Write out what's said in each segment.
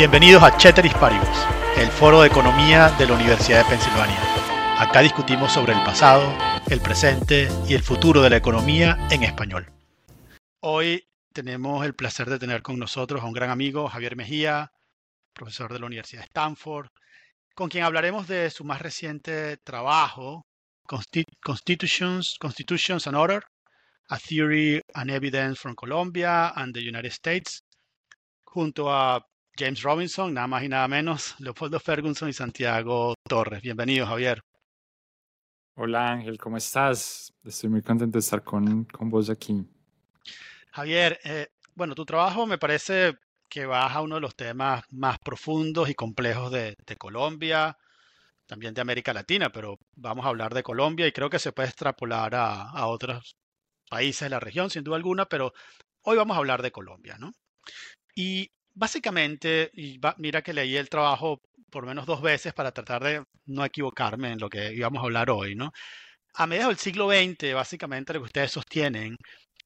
Bienvenidos a Ceteris Paribus, el foro de economía de la Universidad de Pensilvania. Acá discutimos sobre el pasado, el presente y el futuro de la economía en español. Hoy tenemos el placer de tener con nosotros a un gran amigo, Javier Mejía, profesor de la Universidad de Stanford, con quien hablaremos de su más reciente trabajo, Constitutions, Constitutions and Order, A Theory and Evidence from Colombia and the United States, junto a James Robinson, nada más y nada menos, Leopoldo Ferguson y Santiago Torres. Bienvenido, Javier. Hola Ángel, ¿cómo estás? Estoy muy contento de estar con, con vos aquí. Javier, eh, bueno, tu trabajo me parece que baja uno de los temas más profundos y complejos de, de, Colombia, también de América Latina, pero vamos a hablar de Colombia y creo que se puede extrapolar a, a otros países de la región, sin duda alguna, pero hoy vamos a hablar de Colombia, ¿no? Y básicamente, y mira que leí el trabajo por menos dos veces para tratar de no equivocarme en lo que íbamos a hablar hoy, ¿no? A mediados del siglo XX, básicamente lo que ustedes sostienen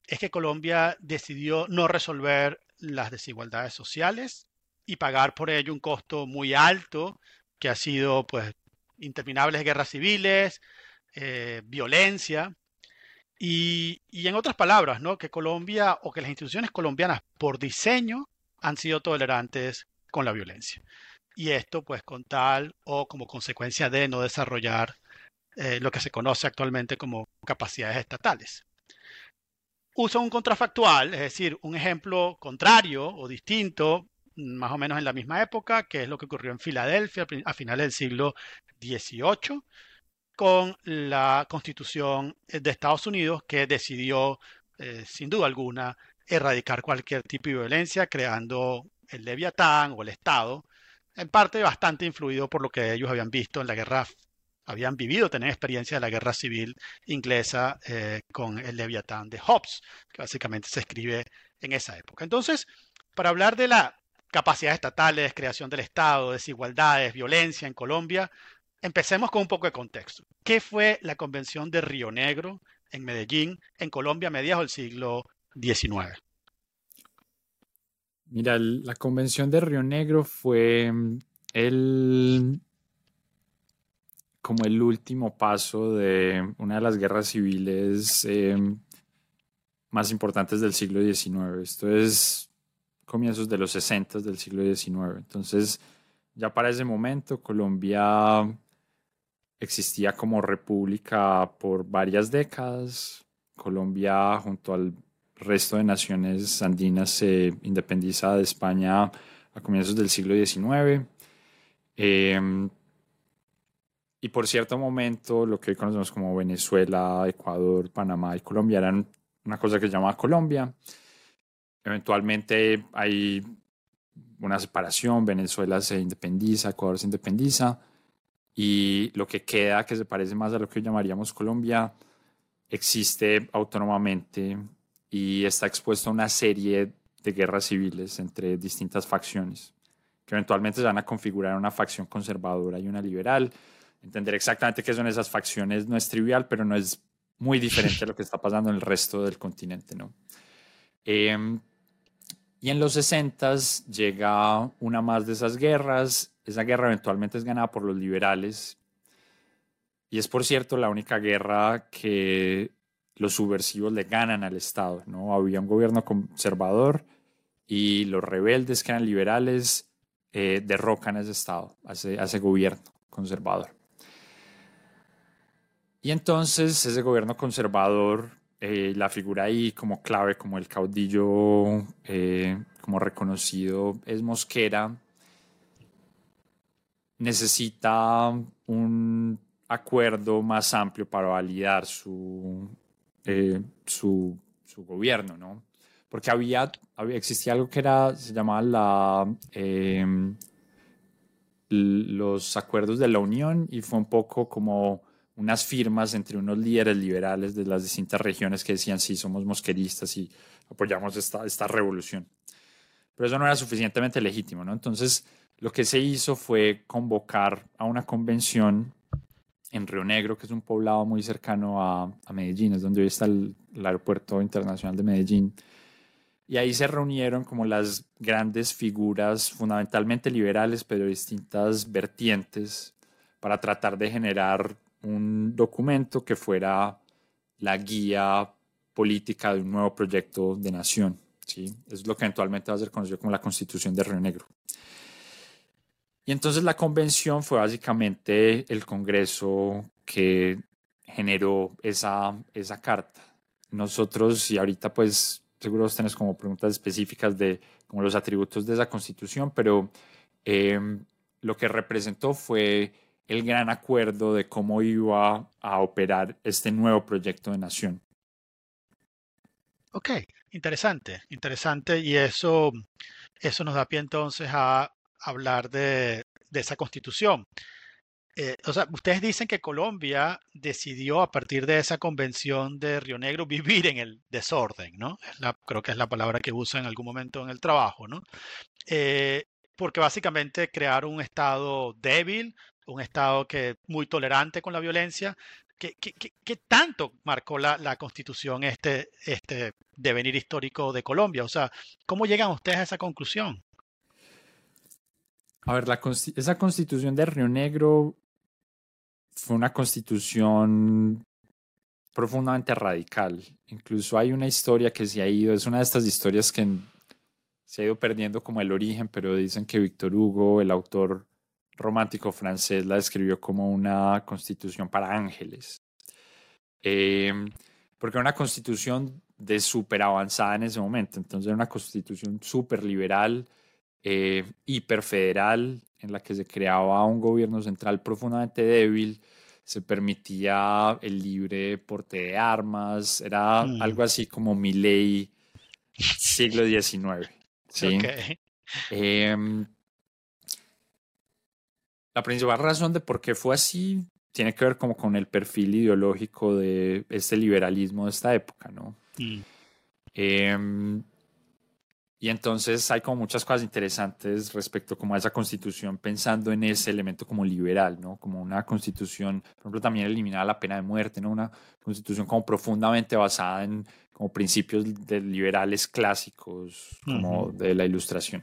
es que Colombia decidió no resolver las desigualdades sociales y pagar por ello un costo muy alto, que ha sido pues interminables guerras civiles, eh, violencia, y, y, en otras palabras, ¿no? que Colombia o que las instituciones colombianas por diseño han sido tolerantes con la violencia. Y esto pues con tal o como consecuencia de no desarrollar eh, lo que se conoce actualmente como capacidades estatales. Uso un contrafactual, es decir, un ejemplo contrario o distinto, más o menos en la misma época, que es lo que ocurrió en Filadelfia a finales del siglo XVIII, con la constitución de Estados Unidos que decidió, eh, sin duda alguna, erradicar cualquier tipo de violencia, creando el Leviatán o el Estado, en parte bastante influido por lo que ellos habían visto en la guerra, habían vivido, tener experiencia de la guerra civil inglesa eh, con el Leviatán de Hobbes, que básicamente se escribe en esa época. Entonces, para hablar de la capacidad estatales, creación del Estado, desigualdades, violencia en Colombia, empecemos con un poco de contexto. ¿Qué fue la Convención de Río Negro en Medellín, en Colombia, a mediados del siglo 19. Mira, la convención de Río Negro fue mm, el como el último paso de una de las guerras civiles em, más importantes del siglo XIX. Esto es comienzos de los 60 del siglo XIX. Entonces, ya para ese momento, Colombia existía como república por varias décadas. Colombia, junto al resto de naciones andinas se independiza de España a comienzos del siglo XIX. Em, y por cierto momento, lo que hoy conocemos como Venezuela, Ecuador, Panamá y Colombia eran una cosa que se llamaba Colombia. Eventualmente hay una separación, Venezuela se independiza, Ecuador se independiza, y lo que queda, que se parece más a lo que llamaríamos Colombia, existe autónomamente y está expuesto a una serie de guerras civiles entre distintas facciones, que eventualmente se van a configurar una facción conservadora y una liberal. Entender exactamente qué son esas facciones no es trivial, pero no es muy diferente a lo que está pasando en el resto del continente. ¿no? Em, y en los 60 llega una más de esas guerras. Esa guerra eventualmente es ganada por los liberales. Y es, por cierto, la única guerra que los subversivos le ganan al Estado. ¿no? Había un gobierno conservador y los rebeldes que eran liberales eh, derrocan a ese Estado, a ese, gobierno conservador. Y entonces ese gobierno conservador, eh, la figura ahí como clave, como el caudillo, eh, como reconocido, es Mosquera, necesita un acuerdo más amplio para validar su eh, su, gobierno, ¿no? Porque había, existía algo que era, se llamaba la, em, los acuerdos de la Unión y fue un poco como unas firmas entre unos líderes liberales de las distintas regiones que decían, sí, somos mosqueristas y apoyamos esta revolución. Pero eso no era suficientemente legítimo, ¿no? Entonces, lo que se hizo fue convocar a una convención en Río Negro, que es un poblado muy cercano a, Medellín, es donde hoy está el, aeropuerto internacional de Medellín. Y ahí se reunieron como las grandes figuras, fundamentalmente liberales, pero distintas vertientes, para tratar de generar un documento que fuera la guía política de un nuevo proyecto de nación. ¿sí? Es lo que eventualmente va a ser conocido como la Constitución de Río Negro. Y entonces la convención fue básicamente el Congreso que generó esa, esa carta. Nosotros, y ahorita pues seguro tenés como preguntas específicas de como los atributos de esa constitución, pero eh, lo que representó fue el gran acuerdo de cómo iba a operar este nuevo proyecto de nación. Ok, interesante, interesante. Y eso, eso nos da pie entonces a hablar de, esa constitución. Eh, o sea, ustedes dicen que Colombia decidió a partir de esa convención de Río Negro vivir en el desorden, ¿no? creo que es la palabra que usa en algún momento en el trabajo, ¿no? Eh, porque básicamente crear un Estado débil, un Estado que muy tolerante con la violencia. ¿Qué, tanto marcó la, la, constitución este, este devenir histórico de Colombia? O sea, ¿cómo llegan ustedes a esa conclusión? A ver, la, esa constitución de Río Negro fue una constitución profundamente radical. Incluso hay una historia que se ha ido, es una de estas historias que se ha ido perdiendo como el origen, pero dicen que Víctor Hugo, el autor romántico francés, la describió como una constitución para ángeles. Em, porque era una constitución de súper avanzada en ese momento. Entonces era una constitución súper liberal, eh, hiperfederal, en la que se creaba un gobierno central profundamente débil, se permitía el libre porte de armas, era mm. algo así como mi ley siglo XIX. ¿sí? Em, la principal razón de por qué fue así tiene que ver como con el perfil ideológico de este liberalismo de esta época, ¿no? Mm. Em, y entonces hay como muchas cosas interesantes respecto como a esa constitución, pensando en ese elemento como liberal, ¿no? Como una constitución, por ejemplo, también eliminar la pena de muerte, ¿no? Una constitución como profundamente basada en como principios de liberales clásicos, como de la ilustración.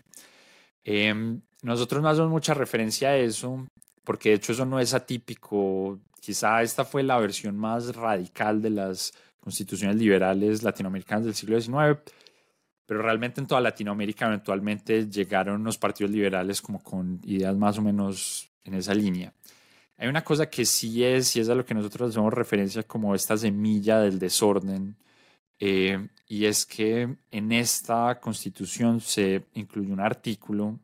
Em, nosotros no hacemos mucha referencia a eso, porque de hecho eso no es atípico. Quizá esta fue la versión más radical de las constituciones liberales latinoamericanas del siglo XIX pero realmente en toda Latinoamérica eventualmente llegaron los partidos liberales como con ideas más o menos en esa línea. Hay una cosa que sí es, y es a lo que nosotros hacemos referencia como esta semilla del desorden, eh, y es que en esta constitución se incluyó un artículo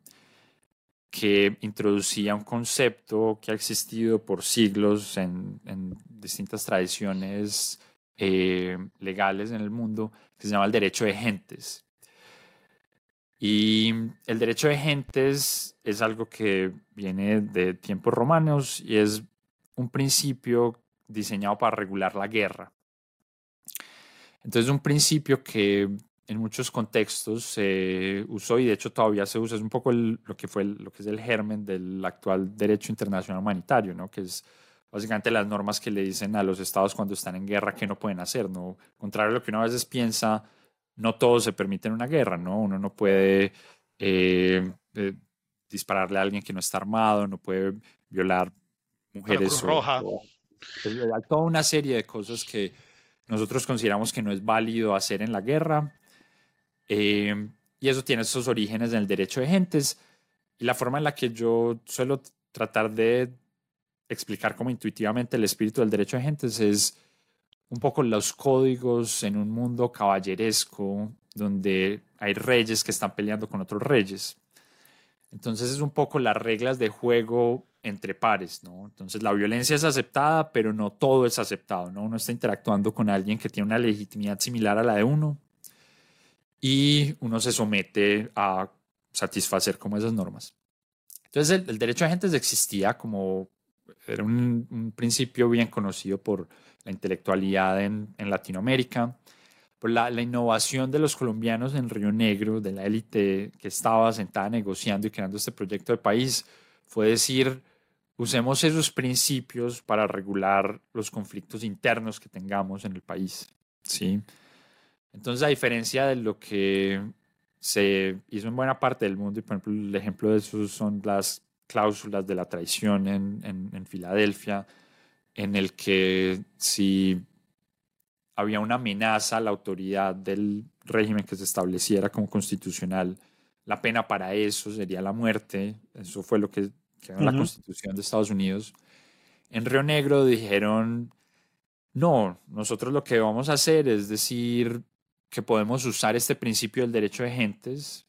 que introducía un concepto que ha existido por siglos en, distintas tradiciones eh, legales en el mundo, que se llama el derecho de gentes. Y el derecho de gentes es algo que viene de tiempos romanos y es un principio diseñado para regular la guerra. Entonces, es un principio que en muchos contextos se usó y de hecho todavía se usa, es un poco lo que fue lo que es el germen del actual derecho internacional humanitario, ¿no? que es básicamente las normas que le dicen a los estados cuando están en guerra que no pueden hacer, ¿no? Contrario a lo que uno a veces piensa, no todo se permite en una guerra, ¿no? Uno no puede eh, eh, dispararle a alguien que no está armado, no puede violar mujeres. Roja. hay toda una serie de cosas que nosotros consideramos que no es válido hacer en la guerra. Eh, y eso tiene sus orígenes en el derecho de gentes. Y la forma en la que yo suelo tratar de explicar como intuitivamente el espíritu del derecho de gentes es un poco los códigos en un mundo caballeresco donde hay reyes que están peleando con otros reyes. Entonces es un poco las reglas de juego entre pares, ¿no? Entonces la violencia es aceptada, pero no todo es aceptado, ¿no? Uno está interactuando con alguien que tiene una legitimidad similar a la de uno y uno se somete a satisfacer como esas normas. Entonces el, derecho a agentes existía como, era un, un principio bien conocido por la intelectualidad en, en Latinoamérica, por la, la, innovación de los colombianos en Río Negro, de la élite que estaba sentada negociando y creando este proyecto de país, fue decir, usemos esos principios para regular los conflictos internos que tengamos en el país. ¿sí? Entonces, a diferencia de lo que se hizo en buena parte del mundo, y por ejemplo, el ejemplo de eso son las cláusulas de la traición en, en, Filadelfia, en el que si había una amenaza a la autoridad del régimen que se estableciera como constitucional, la pena para eso sería la muerte. Eso fue lo que quedó en la constitución de Estados Unidos. En Río Negro dijeron, no, nosotros lo que vamos a hacer es decir que podemos usar este principio del derecho de gentes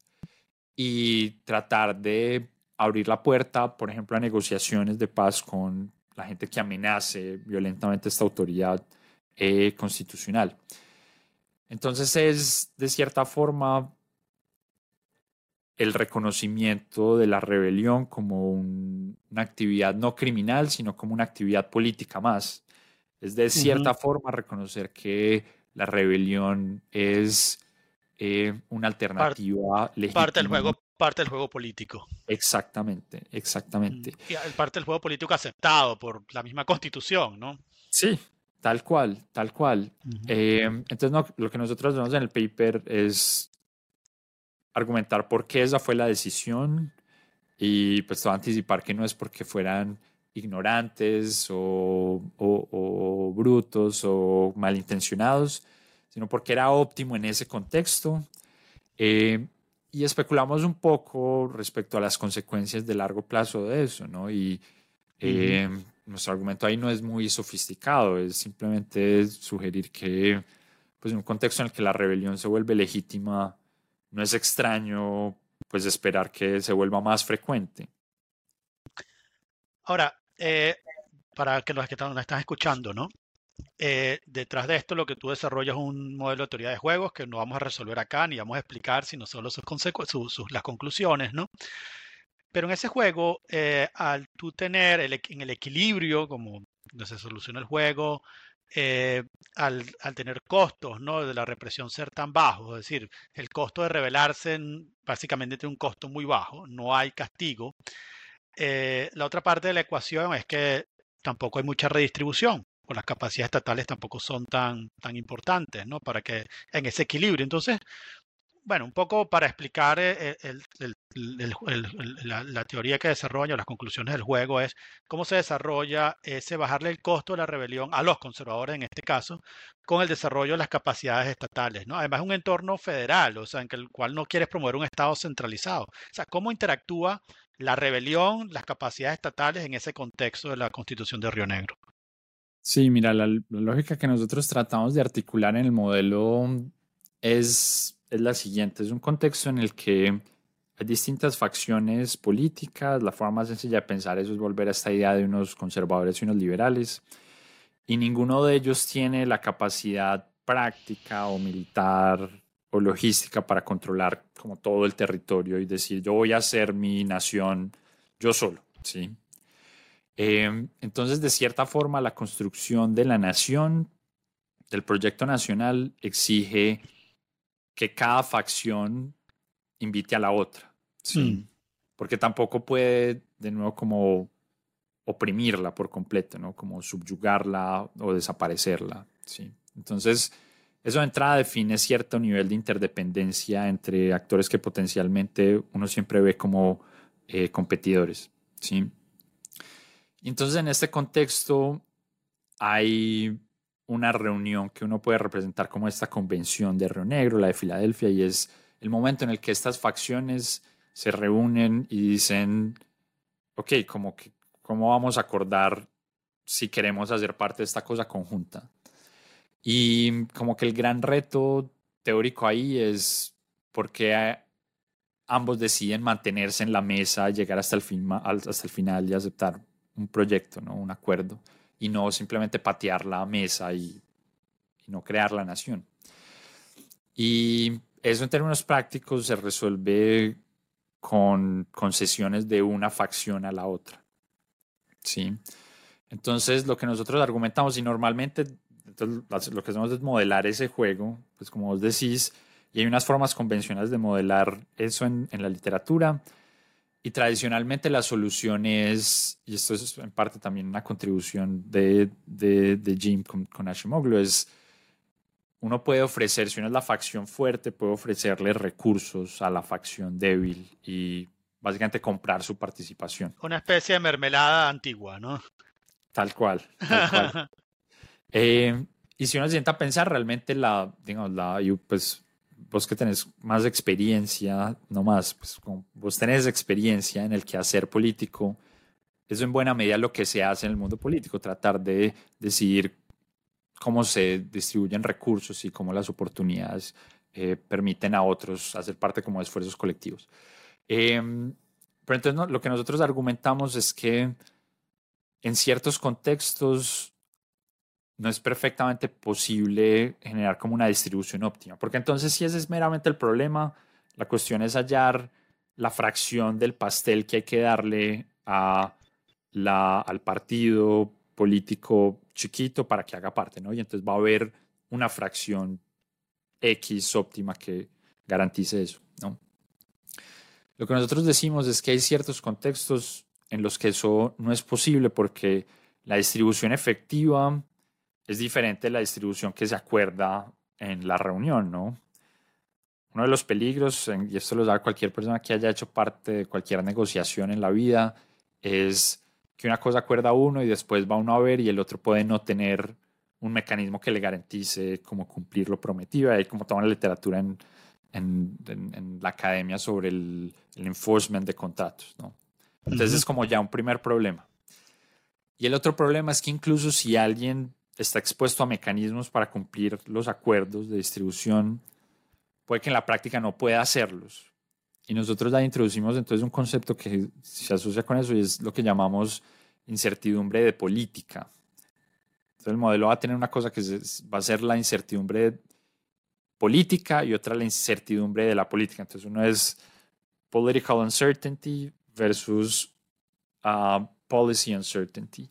y tratar de abrir la puerta, por ejemplo, a negociaciones de paz con la gente que amenace violentamente esta autoridad eh, constitucional. Entonces es, de cierta forma, el reconocimiento de la rebelión como una actividad no criminal, sino como una actividad política más. Es de cierta forma reconocer que la rebelión es eh, una alternativa legítima. Parte del juego parte del juego político. Exactamente, exactamente. Mm, y parte del juego político aceptado por la misma constitución, ¿no? Sí, tal cual, tal cual. Eh, entonces, no, lo que nosotros vemos en el paper es argumentar por qué esa fue la decisión y pues te voy a anticipar que no es porque fueran ignorantes o, o, brutos o malintencionados, sino porque era óptimo en ese contexto. Eh, y especulamos un poco respecto a las consecuencias de largo plazo de eso, ¿no? Y eh, nuestro argumento ahí no es muy sofisticado, es simplemente sugerir que, pues, en un contexto en el que la rebelión se vuelve legítima, no es extraño, pues, esperar que se vuelva más frecuente. Ahora, eh, para que los que nos están escuchando, ¿no? Eh, detrás de esto lo que tú desarrollas es un modelo de teoría de juegos que no vamos a resolver acá ni vamos a explicar, sino solo sus, sus, las conclusiones, ¿no? Pero en ese juego, eh, al tú tener en el equilibrio, como se soluciona el juego, eh, al, al, tener costos ¿no? de la represión ser tan bajos, es decir, el costo de rebelarse básicamente tiene un costo muy bajo, no hay castigo. la otra parte de la ecuación es que tampoco hay mucha redistribución o las capacidades estatales tampoco son tan, tan importantes, ¿no? Para que en ese equilibrio. Entonces, bueno, un poco para explicar eh, la, teoría que desarrolla, las conclusiones del juego es cómo se desarrolla ese bajarle el costo de la rebelión a los conservadores en este caso, con el desarrollo de las capacidades estatales, ¿no? Además, un entorno federal, o sea, en el cual no quieres promover un Estado centralizado. O sea, cómo interactúa la rebelión, las capacidades estatales en ese contexto de la Constitución de Río Negro. Sí, mira, la, lógica que nosotros tratamos de articular en el modelo es, es la siguiente. Es un contexto en el que hay distintas facciones políticas. La forma sencilla de pensar eso es volver a esta idea de unos conservadores y unos liberales. Y ninguno de ellos tiene la capacidad práctica o militar o logística para controlar como todo el territorio y decir yo voy a hacer mi nación yo solo, ¿sí? Em, entonces, de cierta forma, la construcción de la nación, del proyecto nacional, exige que cada facción invite a la otra. Sí. Mm. Porque tampoco puede, de nuevo, como oprimirla por completo, ¿no? Como subyugarla o desaparecerla. ¿sí? Entonces, eso de entrada define cierto nivel de interdependencia entre actores que potencialmente uno siempre ve como eh, competidores. ¿sí? Entonces, en este contexto, hay una reunión que uno puede representar como esta convención de Río Negro, la de Filadelfia, y es el momento en el que estas facciones se reúnen y dicen, ok, ¿cómo vamos a acordar si queremos hacer parte de esta cosa conjunta? Y como que el gran reto teórico ahí es por qué ambos deciden mantenerse en la mesa, llegar hasta el, fin, hasta el final y aceptar un proyecto, ¿no? un acuerdo, y no simplemente patear la mesa y, no crear la nación. Y eso en términos prácticos se resuelve con concesiones de una facción a la otra. ¿Sí? Entonces, lo que nosotros argumentamos, y normalmente lo que hacemos es modelar ese juego, pues como vos decís, y hay unas formas convencionales de modelar eso en, en la literatura. Y tradicionalmente la solución es, y esto es en parte también una contribución de, de, Jim con, con Ashimoglu, es uno puede ofrecer, si uno es la facción fuerte, puede ofrecerle recursos a la facción débil y básicamente comprar su participación. Una especie de mermelada antigua, ¿no? Tal cual. Tal cual. Eh, y si uno se sienta a pensar, realmente la, digamos, la, pues vos que tenés más experiencia, no más, pues vos tenés experiencia en el quehacer político, eso en buena medida lo que se hace en el mundo político, tratar de decidir cómo se distribuyen recursos y cómo las oportunidades eh, permiten a otros hacer parte como de esfuerzos colectivos. Em, pero entonces lo que nosotros argumentamos es que en ciertos contextos no es perfectamente posible generar como una distribución óptima, porque entonces si ese es meramente el problema, la cuestión es hallar la fracción del pastel que hay que darle a la, al partido político chiquito para que haga parte, ¿no? Y entonces va a haber una fracción X óptima que garantice eso, ¿no? Lo que nosotros decimos es que hay ciertos contextos en los que eso no es posible porque la distribución efectiva es diferente la distribución que se acuerda en la reunión, ¿no? Uno de los peligros, y esto lo da cualquier persona que haya hecho parte de cualquier negociación en la vida, es que una cosa acuerda uno y después va uno a ver y el otro puede no tener un mecanismo que le garantice como cumplir lo prometido. Hay como toda la literatura en, en, la academia sobre el, enforcement de contratos. ¿no? Entonces es como ya un primer problema. Y el otro problema es que incluso si alguien está expuesto a mecanismos para cumplir los acuerdos de distribución, puede que en la práctica no pueda hacerlos. Y nosotros ya introducimos entonces un concepto que se asocia con eso y es lo que llamamos incertidumbre de política. Entonces el modelo va a tener una cosa que va a ser la incertidumbre política y otra la incertidumbre de la política. Entonces uno es political uncertainty versus uh, policy uncertainty.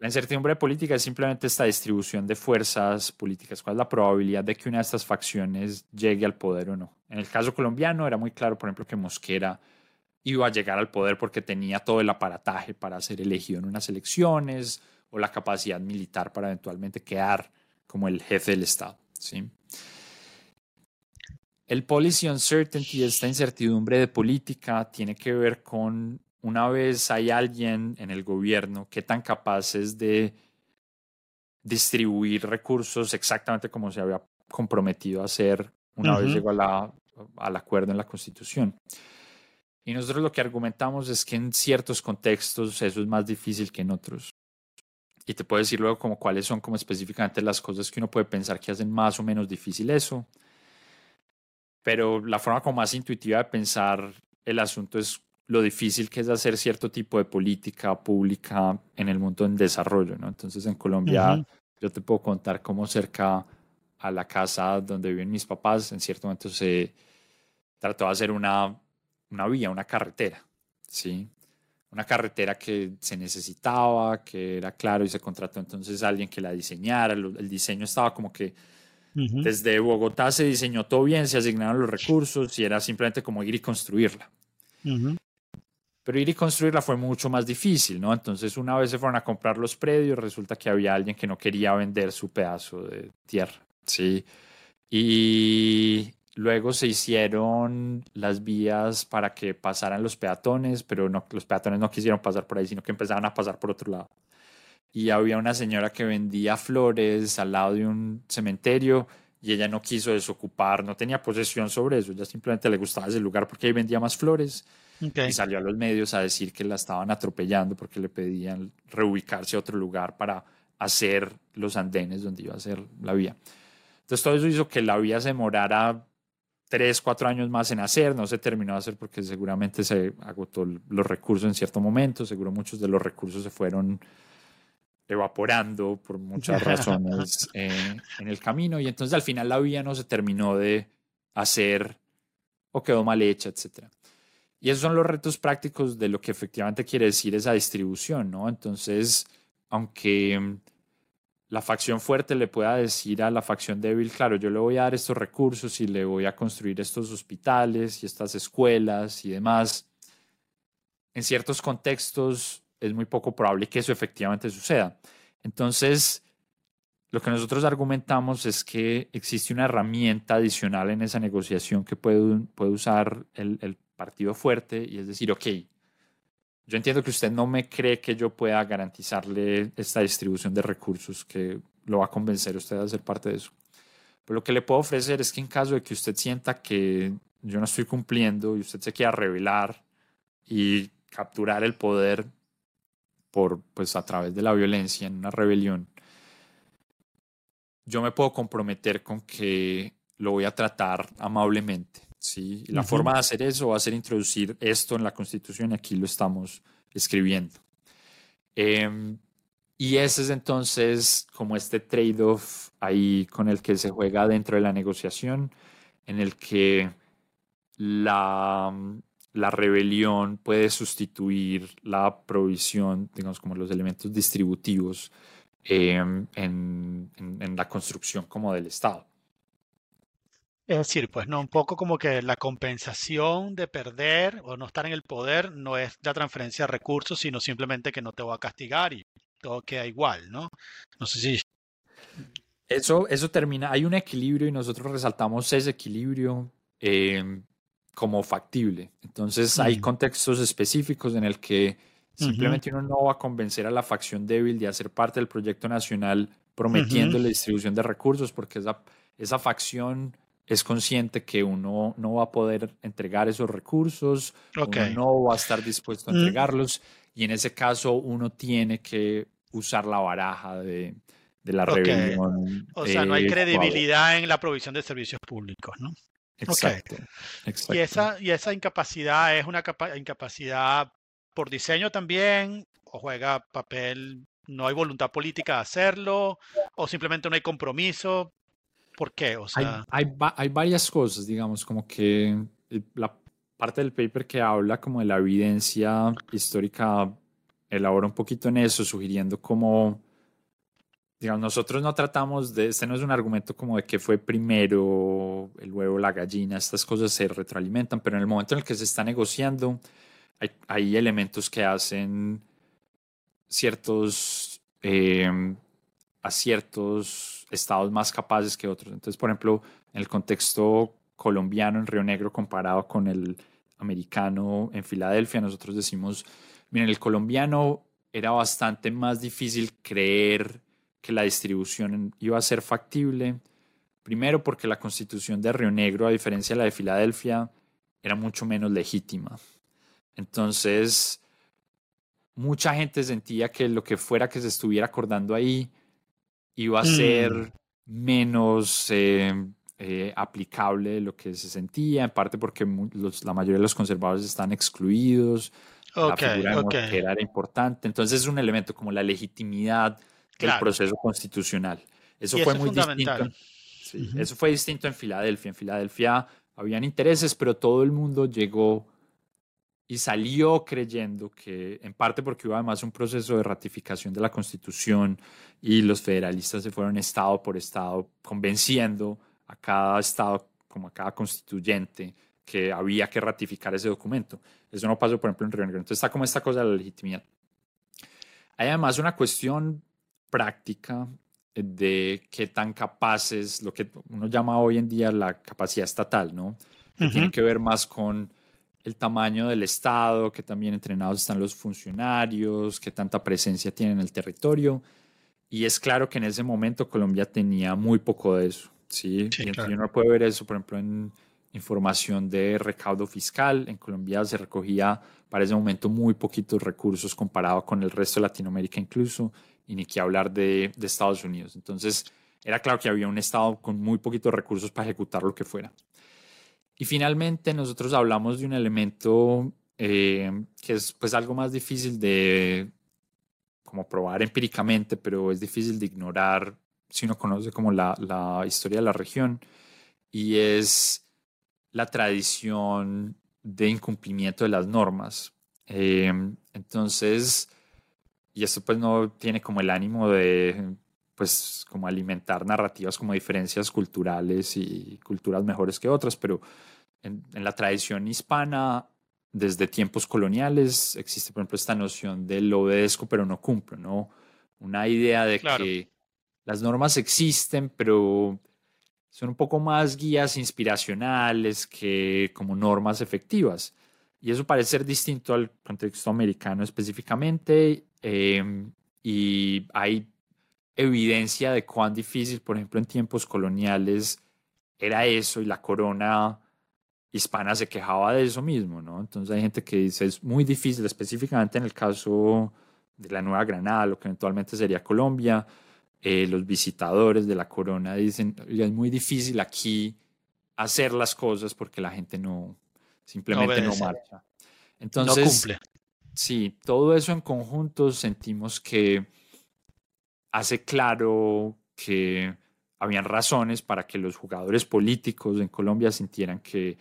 La incertidumbre política es simplemente esta distribución de fuerzas políticas. ¿Cuál es la probabilidad de que una de estas facciones llegue al poder o no? En el caso colombiano era muy claro, por ejemplo, que Mosquera iba a llegar al poder porque tenía todo el aparataje para ser elegido en unas elecciones o la capacidad militar para eventualmente quedar como el jefe del Estado. ¿sí? El policy uncertainty, esta incertidumbre de política, tiene que ver con una vez hay alguien en el gobierno que tan capaz es de distribuir recursos exactamente como se había comprometido a hacer una vez llegó al acuerdo en la Constitución. Y nosotros lo que argumentamos es que en ciertos contextos eso es más difícil que en otros. Y te puedo decir luego como cuáles son como específicamente las cosas que uno puede pensar que hacen más o menos difícil eso. Pero la forma como más intuitiva de pensar el asunto es lo difícil que es hacer cierto tipo de política pública en el mundo en desarrollo, ¿no? Entonces en Colombia yo te puedo contar cómo cerca a la casa donde viven mis papás en cierto momento se trató de hacer una, una vía, una carretera, ¿sí? Una carretera que se necesitaba, que era claro y se contrató entonces a alguien que la diseñara, el diseño estaba como que desde Bogotá se diseñó todo bien, se asignaron los recursos y era simplemente como ir y construirla. Pero ir y construirla fue mucho más difícil, ¿no? Entonces una vez se fueron a comprar los predios, resulta que había alguien que no quería vender su pedazo de tierra, ¿sí? Y luego se hicieron las vías para que pasaran los peatones, pero los peatones no quisieron pasar por ahí, sino que empezaban a pasar por otro lado. Y había una señora que vendía flores al lado de un cementerio y ella no quiso desocupar, no tenía posesión sobre eso, ella simplemente le gustaba ese lugar porque ahí vendía más flores y salió a los medios a decir que la estaban atropellando porque le pedían reubicarse a otro lugar para hacer los andenes donde iba a ser la vía. Entonces todo eso hizo que la vía se demorara tres, cuatro años más en hacer, no se terminó de hacer porque seguramente se agotó los recursos en cierto momento, seguro muchos de los recursos se fueron evaporando por muchas razones eh, en el camino y entonces al final la vía no se terminó de hacer o quedó mal hecha, etcétera. Y esos son los retos prácticos de lo que efectivamente quiere decir esa distribución, ¿no? Entonces, aunque mm, la facción fuerte le pueda decir a la facción débil, claro, yo le voy a dar estos recursos y le voy a construir estos hospitales y estas escuelas y demás, en ciertos contextos es muy poco probable que eso efectivamente suceda. Entonces, lo que nosotros argumentamos es que existe una herramienta adicional en esa negociación que puede, puede usar el, partido fuerte y es decir, ok, yo entiendo que usted no me cree que yo pueda garantizarle esta distribución de recursos, que lo va a convencer usted a ser parte de eso. Pero lo que le puedo ofrecer es que en caso de que usted sienta que yo no estoy cumpliendo y usted se quiera revelar y capturar el poder por, pues, a través de la violencia en una rebelión, yo me puedo comprometer con que lo voy a tratar amablemente. ¿sí? Y la forma de hacer eso va a ser introducir esto en la Constitución y aquí lo estamos escribiendo. Em, y ese es entonces como este trade-off ahí con el que se juega dentro de la negociación, en el que la, la rebelión puede sustituir la provisión, digamos, como los elementos distributivos em, en, en la construcción como del Estado. Es decir, pues no, un poco como que la compensación de perder o no estar en el poder no es la transferencia de recursos, sino simplemente que no te voy a castigar y todo queda igual, ¿no? No sé si... Eso, eso termina, hay un equilibrio y nosotros resaltamos ese equilibrio em, como factible. Entonces hay contextos específicos en el que simplemente uno no va a convencer a la facción débil de hacer parte del proyecto nacional prometiendo la distribución de recursos porque esa, esa facción es consciente que uno no va a poder entregar esos recursos, uno no va a estar dispuesto a entregarlos y en ese caso uno tiene que usar la baraja de, la rebelión. O sea, no hay eh, credibilidad en la provisión de servicios públicos, ¿no? Exacto, Y, esa, y esa incapacidad es una incapacidad por diseño también, o juega papel, no hay voluntad política de hacerlo, o simplemente no hay compromiso. ¿Por qué? O sea... hay, hay, varias cosas, digamos, como que la parte del paper que habla como de la evidencia histórica elabora un poquito en eso, sugiriendo como, digamos, nosotros no tratamos de, este no es un argumento como de que fue primero el huevo, la gallina, estas cosas se retroalimentan, pero en el momento en el que se está negociando, hay, hay elementos que hacen ciertos, eh, a ciertos estados más capaces que otros. Entonces, por ejemplo, en el contexto colombiano en Río Negro comparado con el americano en Filadelfia, nosotros decimos, miren, el colombiano era bastante más difícil creer que la distribución iba a ser factible. Primero porque la constitución de Río Negro, a diferencia de la de Filadelfia, era mucho menos legítima. Entonces, mucha gente sentía que lo que fuera que se estuviera acordando ahí iba a ser mm. menos eh, eh, aplicable de lo que se sentía, en parte porque la mayoría de los conservadores están excluidos, la figura de era importante, entonces es un elemento como la legitimidad del proceso constitucional. Eso fue muy distinto. Eso fue distinto en Filadelfia. En Filadelfia habían intereses, pero todo el mundo llegó y salió creyendo que, en parte porque hubo además un proceso de ratificación de la Constitución y los federalistas se fueron estado por estado convenciendo a cada estado, como a cada constituyente, que había que ratificar ese documento. Eso no pasó, por ejemplo, en Río Negro. Entonces está como esta cosa de la legitimidad. Hay además una cuestión práctica de qué tan capaces, lo que uno llama hoy en día la capacidad estatal, ¿no? Que tiene que ver más con el tamaño del Estado, que también entrenados están los funcionarios, qué tanta presencia tienen en el territorio. Y es claro que en ese momento Colombia tenía muy poco de eso. ¿sí? sí Uno puede ver eso, por ejemplo, en información de recaudo fiscal. En Colombia se recogía para ese momento muy poquitos recursos comparado con el resto de Latinoamérica incluso, y ni que hablar de, de Estados Unidos. Entonces, era claro que había un Estado con muy poquitos recursos para ejecutar lo que fuera. Y finalmente nosotros hablamos de un elemento eh, que es pues algo más difícil de como probar empíricamente, pero es difícil de ignorar si uno conoce como la, la historia de la región, y es la tradición de incumplimiento de las normas. Eh, entonces, y esto pues no tiene como el ánimo de pues como alimentar narrativas como diferencias culturales y culturas mejores que otras, pero en, la tradición hispana, desde tiempos coloniales, existe, por ejemplo, esta noción de lo obedezco pero no cumplo, ¿no? Una idea de que las normas existen, pero son un poco más guías inspiracionales que como normas efectivas. Y eso parece ser distinto al contexto americano específicamente. Em, y hay evidencia de cuán difícil, por ejemplo, en tiempos coloniales era eso y la corona hispana se quejaba de eso mismo, ¿no? Entonces hay gente que dice es muy difícil, específicamente en el caso de la Nueva Granada, lo que eventualmente sería Colombia, eh, los visitadores de la corona dicen, es muy difícil aquí hacer las cosas porque la gente no, simplemente no, marcha. Entonces, no cumple. Sí, todo eso en conjunto sentimos que hace claro que habían razones para que los jugadores políticos en Colombia sintieran que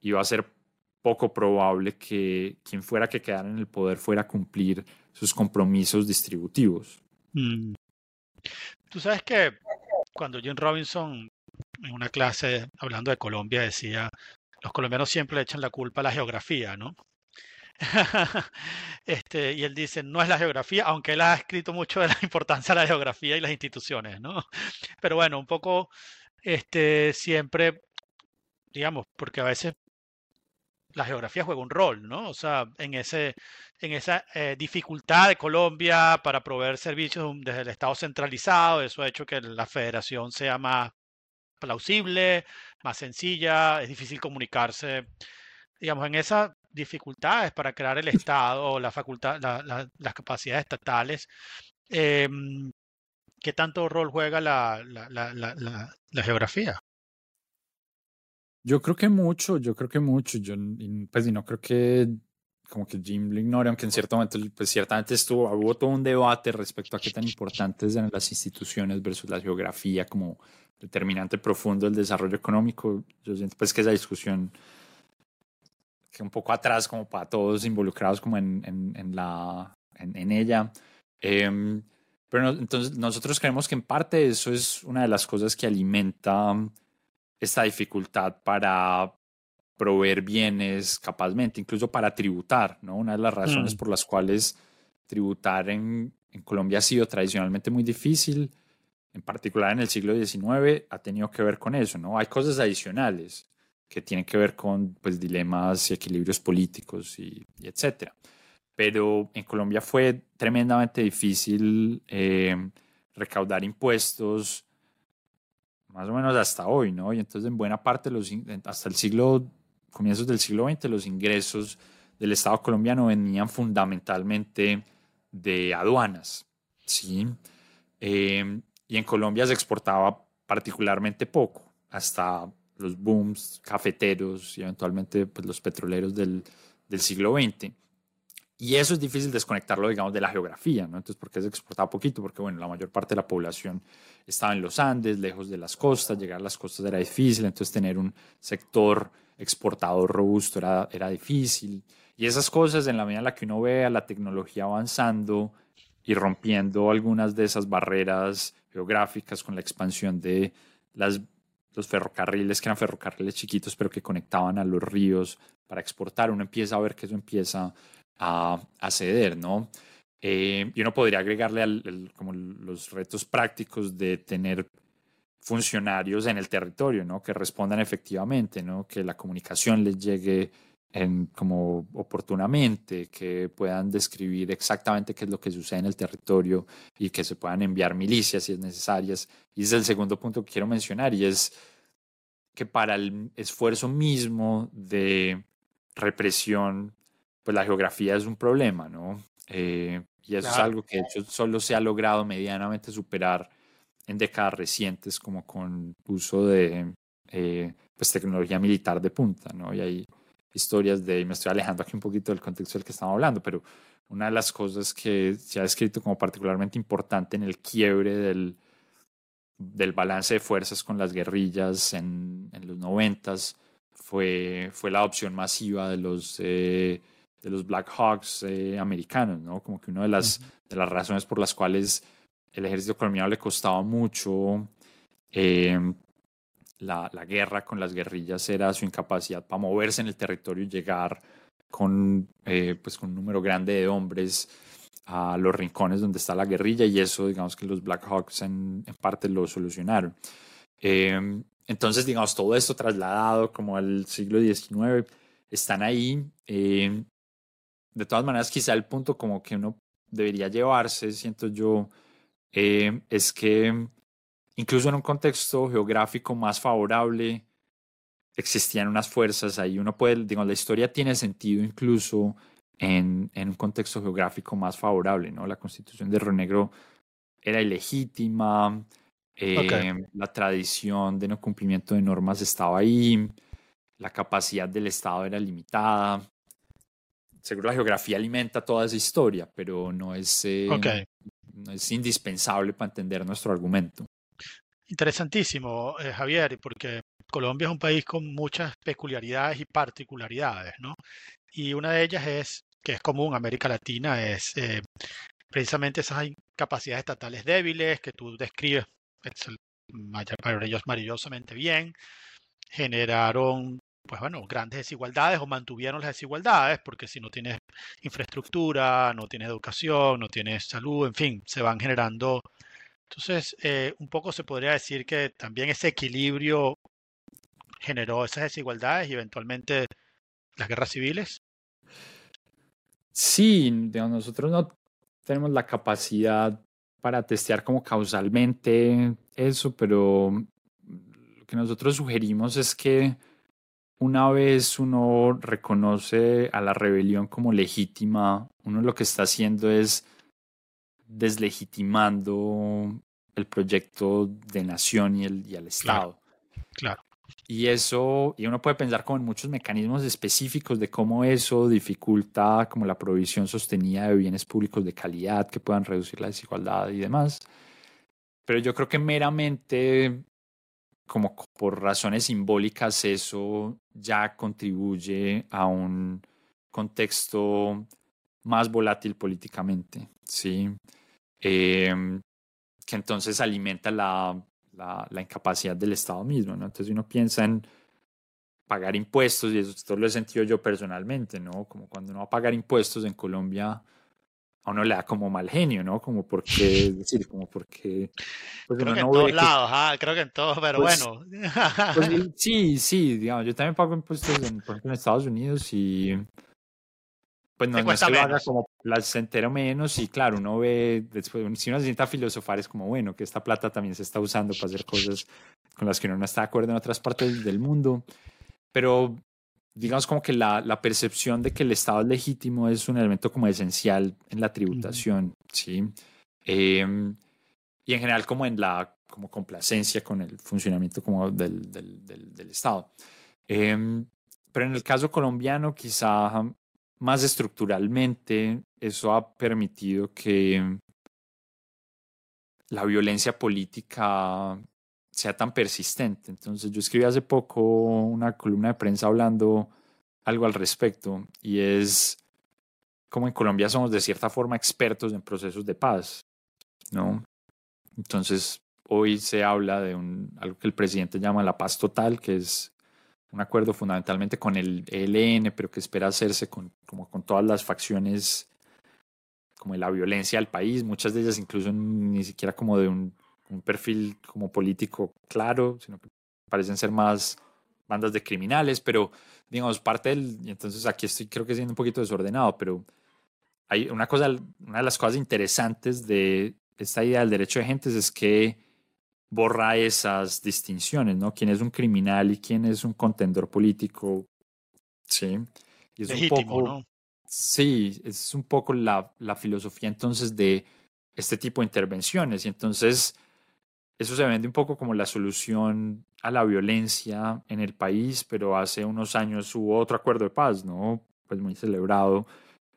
iba a ser poco probable que quien fuera que quedara en el poder fuera a cumplir sus compromisos distributivos. Mm. Tú sabes que cuando Jim Robinson en una clase hablando de Colombia decía, los colombianos siempre le echan la culpa a la geografía, ¿no? este, y él dice, no es la geografía, aunque él ha escrito mucho de la importancia de la geografía y las instituciones, ¿no? Pero bueno, un poco, este, siempre, digamos, porque a veces la geografía juega un rol, ¿no? O sea, en, ese, en esa eh, dificultad de Colombia para proveer servicios desde el Estado centralizado, eso ha hecho que la federación sea más plausible, más sencilla, es difícil comunicarse. Digamos, en esas dificultades para crear el Estado o la facultad, las capacidades estatales, em, ¿qué tanto rol juega la, la geografía? Yo creo que mucho, yo creo que mucho. Yo, pues, y no creo que como que Jim lo ignore, aunque en cierto momento, pues ciertamente estuvo, hubo todo un debate respecto a qué tan importantes eran las instituciones versus la geografía como determinante profundo del desarrollo económico. Yo siento pues que esa discusión que un poco atrás como para todos involucrados como en, en, la, en, ella. Em, pero entonces nosotros creemos que en parte eso es una de las cosas que alimenta esta dificultad para proveer bienes capazmente, incluso para tributar, ¿no? Una de las razones mm. por las cuales tributar en, en, Colombia ha sido tradicionalmente muy difícil, en particular en el siglo XIX, ha tenido que ver con eso, ¿no? Hay cosas adicionales que tienen que ver con pues, dilemas y equilibrios políticos y, etcétera. Pero en Colombia fue tremendamente difícil eh, recaudar impuestos, más o menos hasta hoy, ¿no? Y entonces en buena parte, los, hasta el siglo, comienzos del siglo XX, los ingresos del Estado colombiano venían fundamentalmente de aduanas, ¿sí? Em, y en Colombia se exportaba particularmente poco, hasta los booms cafeteros y eventualmente pues, los petroleros del, del siglo XX. Y eso es difícil desconectarlo, digamos, de la geografía, ¿no? Entonces, ¿por qué se exportaba poquito? Porque, bueno, la mayor parte de la población estaba en los Andes, lejos de las costas, llegar a las costas era difícil, entonces tener un sector exportador robusto era, era difícil. Y esas cosas, en la medida en la que uno ve a la tecnología avanzando y rompiendo algunas de esas barreras geográficas con la expansión de las, los ferrocarriles, que eran ferrocarriles chiquitos, pero que conectaban a los ríos para exportar, uno empieza a ver que eso empieza a, a ceder, ¿no? Eh, y uno podría agregarle al, como los retos prácticos de tener funcionarios en el territorio, ¿no? Que respondan efectivamente, ¿no? Que la comunicación les llegue en, como oportunamente, que puedan describir exactamente qué es lo que sucede en el territorio y que se puedan enviar milicias si es necesarias. Y ese es el segundo punto que quiero mencionar y es que para el esfuerzo mismo de represión pues la geografía es un problema, ¿no? Eh, y eso es algo que de hecho solo se ha logrado medianamente superar en décadas recientes, como con uso de eh, pues, tecnología militar de punta, ¿no? Y hay historias de, y me estoy alejando aquí un poquito del contexto del que estamos hablando, pero una de las cosas que se ha descrito como particularmente importante en el quiebre del, del balance de fuerzas con las guerrillas en, en los noventas fue, fue la adopción masiva de los... Eh, de los Black Hawks eh, americanos, ¿no? Como que una de las, de las razones por las cuales el ejército colombiano le costaba mucho em, la, guerra con las guerrillas era su incapacidad para moverse en el territorio y llegar con, eh, pues con un número grande de hombres a los rincones donde está la guerrilla y eso, digamos que los Black Hawks en, parte lo solucionaron. Em, entonces, digamos, todo esto trasladado como al siglo XIX, están ahí. Em, de todas maneras, quizá el punto como que uno debería llevarse, siento yo, em, es que incluso en un contexto geográfico más favorable, existían unas fuerzas ahí. Uno puede, digamos, la historia tiene sentido incluso en, en, un contexto geográfico más favorable, ¿no? La constitución de Río Negro era ilegítima, eh, la tradición de no cumplimiento de normas estaba ahí, la capacidad del Estado era limitada. Seguro la geografía alimenta toda esa historia, pero no es, eh, no es indispensable para entender nuestro argumento. Interesantísimo, eh, Javier, porque Colombia es un país con muchas peculiaridades y particularidades, ¿no? Y una de ellas es, que es común en América Latina, es eh, precisamente esas capacidades estatales débiles que tú describes ellos maravillosamente bien, generaron pues bueno, grandes desigualdades o mantuvieron las desigualdades, porque si no tienes infraestructura, no tienes educación, no tienes salud, en fin, se van generando. Entonces, eh, un poco se podría decir que también ese equilibrio generó esas desigualdades y eventualmente las guerras civiles. Sí, nosotros no tenemos la capacidad para testear como causalmente eso, pero lo que nosotros sugerimos es que una vez uno reconoce a la rebelión como legítima, uno lo que está haciendo es deslegitimando el proyecto de nación y, el, y el Estado. claro. Y eso, y uno puede pensar como en muchos mecanismos específicos de cómo eso dificulta como la provisión sostenida de bienes públicos de calidad que puedan reducir la desigualdad y demás. Pero yo creo que meramente, como por razones simbólicas, eso ya contribuye a un contexto más volátil políticamente, ¿sí? Em, que entonces alimenta la la, la, incapacidad del Estado mismo, ¿no? Entonces uno piensa en pagar impuestos, y esto lo he sentido yo personalmente, ¿no? Como cuando uno va a pagar impuestos en Colombia, a uno le da como mal genio, ¿no? Como porque, es decir, como porque... Pues creo que en todos lados, ah, creo que en todos, pero pues, bueno. Pues, sí, sí, digamos, yo también pago impuestos en, por ejemplo, en Estados Unidos y pues no, no es que lo haga como placentero menos y claro, uno ve, después, si uno se sienta filosofar es como, bueno, que esta plata también se está usando para hacer cosas con las que uno no está de acuerdo en otras partes del mundo, pero digamos como que la, la percepción de que el Estado es legítimo es un elemento como esencial en la tributación, ¿sí? Em, y en general como en la como complacencia con el funcionamiento como del, del, del, Estado. Em, pero en el caso colombiano quizá más estructuralmente, eso ha permitido que la violencia política sea tan persistente. Entonces yo escribí hace poco una columna de prensa hablando algo al respecto y es como en Colombia somos de cierta forma expertos en procesos de paz, ¿no? Entonces hoy se habla de un, algo que el presidente llama la paz total, que es un acuerdo fundamentalmente con el ELN, pero que espera hacerse con, como con todas las facciones como la violencia del país, muchas de ellas incluso ni siquiera como de un, perfil como político claro, sino que parecen ser más bandas de criminales, pero digamos, parte del, y entonces aquí estoy creo que siendo un poquito desordenado, pero hay una cosa, una de las cosas interesantes de esta idea del derecho de gentes es que borra esas distinciones, ¿no? ¿Quién es un criminal y quién es un contendor político? Sí. Y es un poco, ¿no? Sí, es un poco la, la filosofía entonces de este tipo de intervenciones. Y entonces eso se vende un poco como la solución a la violencia en el país, pero hace unos años hubo otro acuerdo de paz, ¿no? Pues muy celebrado,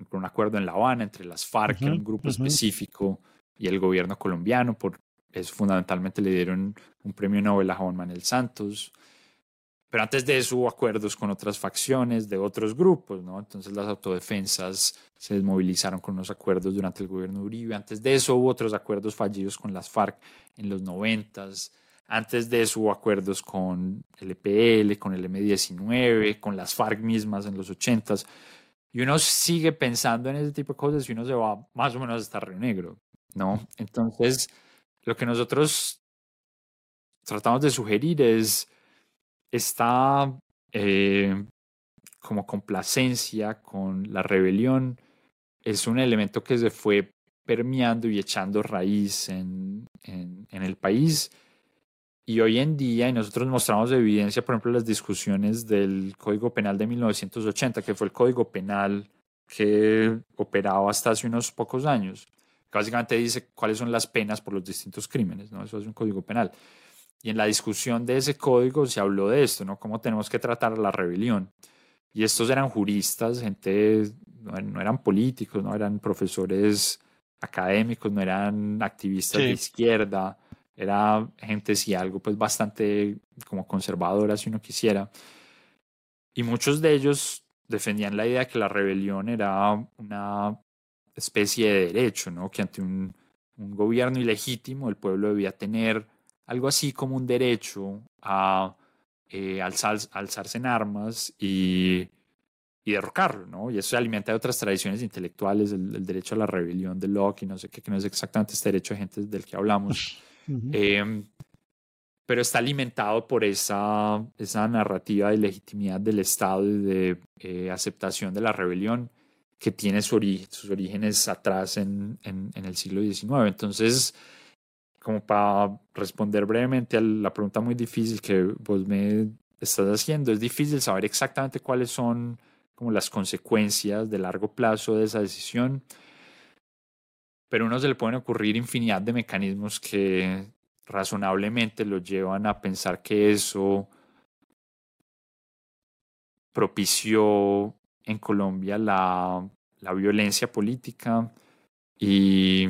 con un acuerdo en La Habana entre las FARC, un grupo específico, y el gobierno colombiano por eso fundamentalmente le dieron un premio Nobel a Juan Manuel Santos. Pero antes de eso hubo acuerdos con otras facciones de otros grupos, ¿no? Entonces las autodefensas se desmovilizaron con los acuerdos durante el gobierno Uribe. Antes de eso hubo otros acuerdos fallidos con las FARC en los noventas. Antes de eso hubo acuerdos con el EPL, con el M19, con las FARC mismas en los ochentas. y uno sigue pensando en ese tipo de cosas y uno se va más o menos hasta Río Negro, ¿no? Entonces, lo que nosotros tratamos de sugerir es esta eh, como complacencia con la rebelión, es un elemento que se fue permeando y echando raíz en, en, en el país y hoy en día, y nosotros mostramos evidencia, por ejemplo, las discusiones del Código Penal de 1980, que fue el Código Penal que operaba hasta hace unos pocos años. Básicamente dice cuáles son las penas por los distintos crímenes, ¿no? Eso es un código penal. Y en la discusión de ese código se habló de esto, ¿no? Cómo tenemos que tratar la rebelión. Y estos eran juristas, gente, no, eran políticos, no eran profesores académicos, no eran activistas de izquierda, era gente, si algo, pues bastante como conservadora, si uno quisiera. Y muchos de ellos defendían la idea de que la rebelión era una especie de derecho, ¿no? Que ante un, un gobierno ilegítimo el pueblo debía tener algo así como un derecho a eh, alzarse en armas y, y, derrocarlo, ¿no? Y eso se alimenta de otras tradiciones intelectuales, el, derecho a la rebelión de Locke y no sé qué, que no es exactamente este derecho de gente del que hablamos. Em, pero está alimentado por esa, esa narrativa de legitimidad del Estado y de eh, aceptación de la rebelión que tiene su sus orígenes atrás en, en, el siglo XIX. Entonces, como para responder brevemente a la pregunta muy difícil que vos me estás haciendo, es difícil saber exactamente cuáles son como las consecuencias de largo plazo de esa decisión pero a uno se le pueden ocurrir infinidad de mecanismos que razonablemente lo llevan a pensar que eso propició en Colombia la, la violencia política y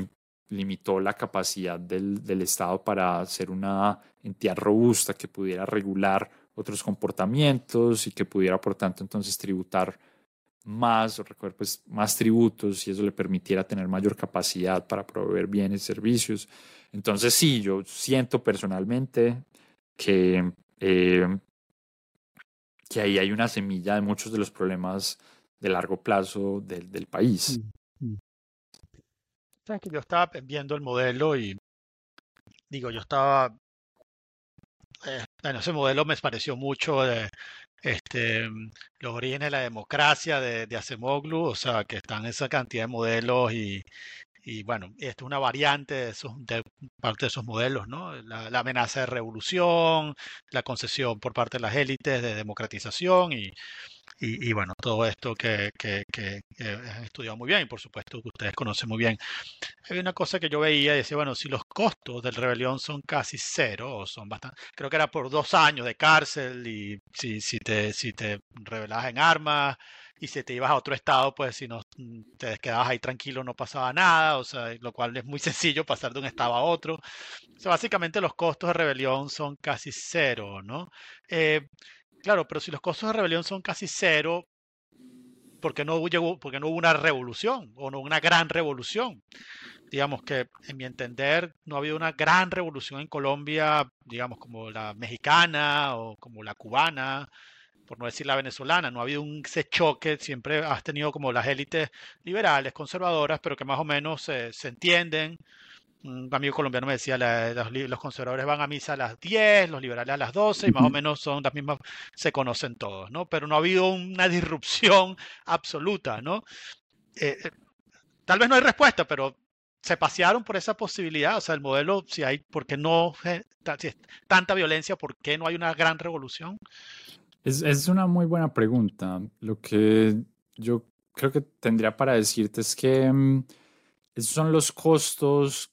limitó la capacidad del, del, Estado para ser una entidad robusta que pudiera regular otros comportamientos y que pudiera, por tanto, entonces tributar más, pues, más tributos y eso le permitiera tener mayor capacidad para proveer bienes y servicios. Entonces sí, yo siento personalmente que, eh, que ahí hay una semilla de muchos de los problemas de largo plazo del, del país. Mm, mm. Sabes que yo estaba viendo el modelo y digo, yo estaba, eh, bueno, ese modelo me pareció mucho de, este, mm, los orígenes de la democracia de, de Acemoglu, o sea, que están esa cantidad de modelos y, y bueno, esto es una variante de, parte de esos modelos, ¿no? La, amenaza de revolución, la concesión por parte de las élites de democratización y, y, bueno, todo esto que, que, que, han estudiado muy bien y por supuesto que ustedes conocen muy bien. Hay una cosa que yo veía y decía, bueno, si los costos del rebelión son casi cero, o son bastante, creo que era por dos años de cárcel y si, si, te, si te rebelabas en armas y si te ibas a otro estado, pues si no te quedabas ahí tranquilo no pasaba nada, o sea, lo cual es muy sencillo pasar de un estado a otro. O sea, básicamente los costos de rebelión son casi cero, ¿no? Eh, Claro, pero si los costos de rebelión son casi cero, ¿por qué no porque no hubo una revolución o no una gran revolución? Digamos que, en mi entender, no ha habido una gran revolución en Colombia, digamos, como la mexicana o como la cubana, por no decir la venezolana. No ha habido un, ese choque, siempre has tenido como las élites liberales, conservadoras, pero que más o menos se entienden, un amigo colombiano me decía, los, conservadores van a misa a las 10, los liberales a las 12, y más o menos son las mismas, se conocen todos, ¿no? Pero no ha habido una disrupción absoluta, ¿no? Eh, eh, tal vez no hay respuesta, pero se pasearon por esa posibilidad, o sea, el modelo, si hay, ¿por qué no, eh, si tanta violencia, por qué no hay una gran revolución? Es, es una muy buena pregunta. Lo que yo creo que tendría para decirte es que mm, esos son los costos